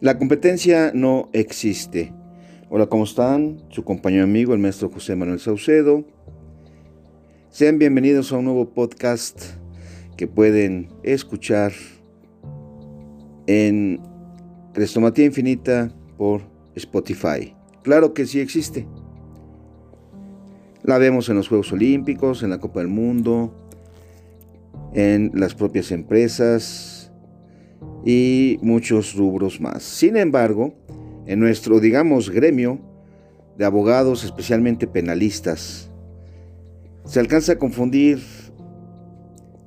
La competencia no existe. Hola, ¿cómo están? Su compañero amigo, el maestro José Manuel Saucedo. Sean bienvenidos a un nuevo podcast que pueden escuchar en Crestomatía Infinita por Spotify. Claro que sí existe. La vemos en los Juegos Olímpicos, en la Copa del Mundo, en las propias empresas, y muchos rubros más. Sin embargo, en nuestro, digamos, gremio de abogados, especialmente penalistas, se alcanza a confundir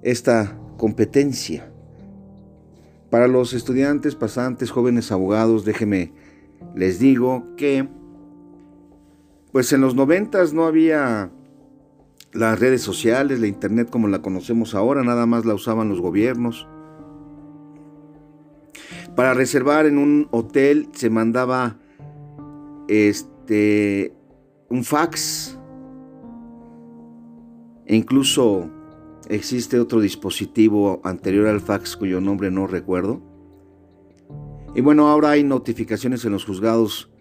esta competencia. Para los estudiantes, pasantes, jóvenes abogados, déjeme les digo que pues en los noventas no había las redes sociales, la internet como la conocemos ahora, nada más la usaban los gobiernos. Para reservar en un hotel se mandaba este un fax. E incluso existe otro dispositivo anterior al fax cuyo nombre no recuerdo. Y bueno, ahora hay notificaciones en los juzgados,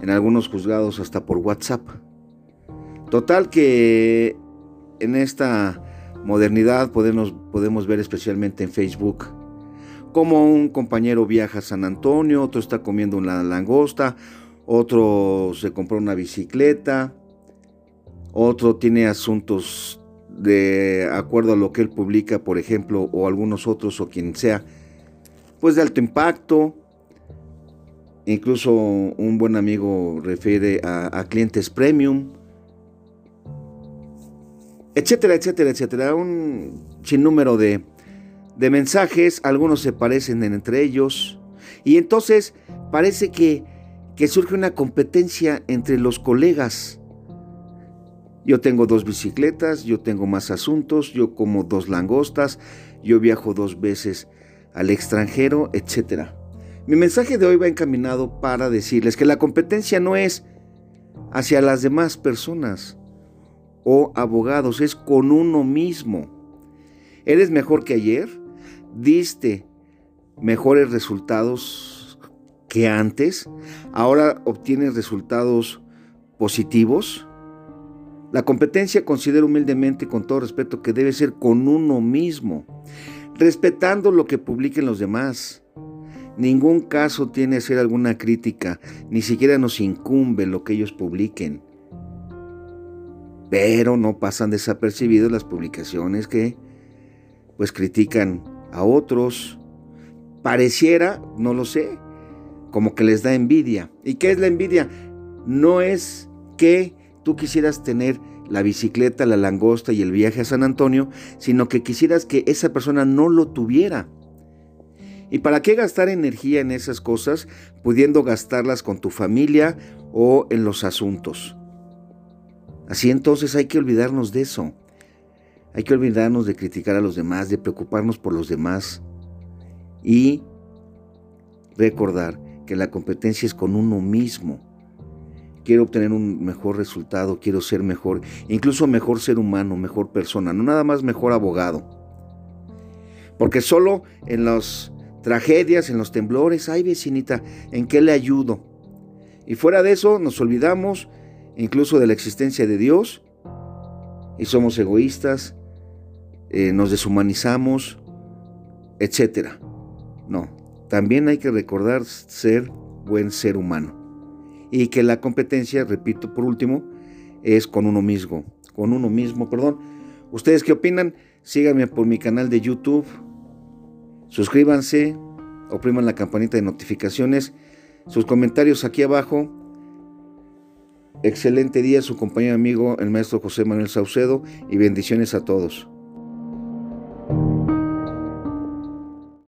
en algunos juzgados hasta por WhatsApp. Total que en esta modernidad podemos, podemos ver especialmente en Facebook como un compañero viaja a San Antonio, otro está comiendo una langosta, otro se compró una bicicleta, otro tiene asuntos de acuerdo a lo que él publica, por ejemplo, o algunos otros o quien sea, pues de alto impacto. Incluso un buen amigo refiere a, clientes premium, etcétera, etcétera, etcétera. Un sinnúmero de, de mensajes, algunos se parecen entre ellos, y entonces parece que, que surge una competencia entre los colegas. Yo tengo dos bicicletas, yo tengo más asuntos, yo como dos langostas, yo viajo dos veces al extranjero, etc. Mi mensaje de hoy va encaminado para decirles que la competencia no es hacia las demás personas o abogados, es con uno mismo. ¿Eres mejor que ayer? Diste mejores resultados que antes, ahora obtienes resultados positivos. La competencia considero humildemente, con todo respeto, que debe ser con uno mismo, respetando lo que publiquen los demás. Ningún caso tiene que ser alguna crítica, ni siquiera nos incumbe lo que ellos publiquen. Pero no pasan desapercibidos las publicaciones que pues critican a otros. Pareciera, no lo sé, como que les da envidia. ¿Y qué es la envidia? No es que tú quisieras tener la bicicleta, la langosta y el viaje a San Antonio, sino que quisieras que esa persona no lo tuviera. ¿Y para qué gastar energía en esas cosas pudiendo gastarlas con tu familia o en los asuntos? Así entonces hay que olvidarnos de eso. Hay que olvidarnos de criticar a los demás, de preocuparnos por los demás y recordar que la competencia es con uno mismo. Quiero obtener un mejor resultado, quiero ser mejor, incluso mejor ser humano, mejor persona, no nada más mejor abogado. Porque solo en las tragedias, en los temblores, ay vecinita, ¿en qué le ayudo? Y fuera de eso nos olvidamos incluso de la existencia de Dios y somos egoístas eh, nos deshumanizamos, etc. No, también hay que recordar ser buen ser humano. Y que la competencia, repito por último, es con uno mismo. Con uno mismo, perdón. ¿Ustedes qué opinan? Síganme por mi canal de YouTube. Suscríbanse, opriman la campanita de notificaciones. Sus comentarios aquí abajo. Excelente día, su compañero amigo, el maestro José Manuel Saucedo, y bendiciones a todos.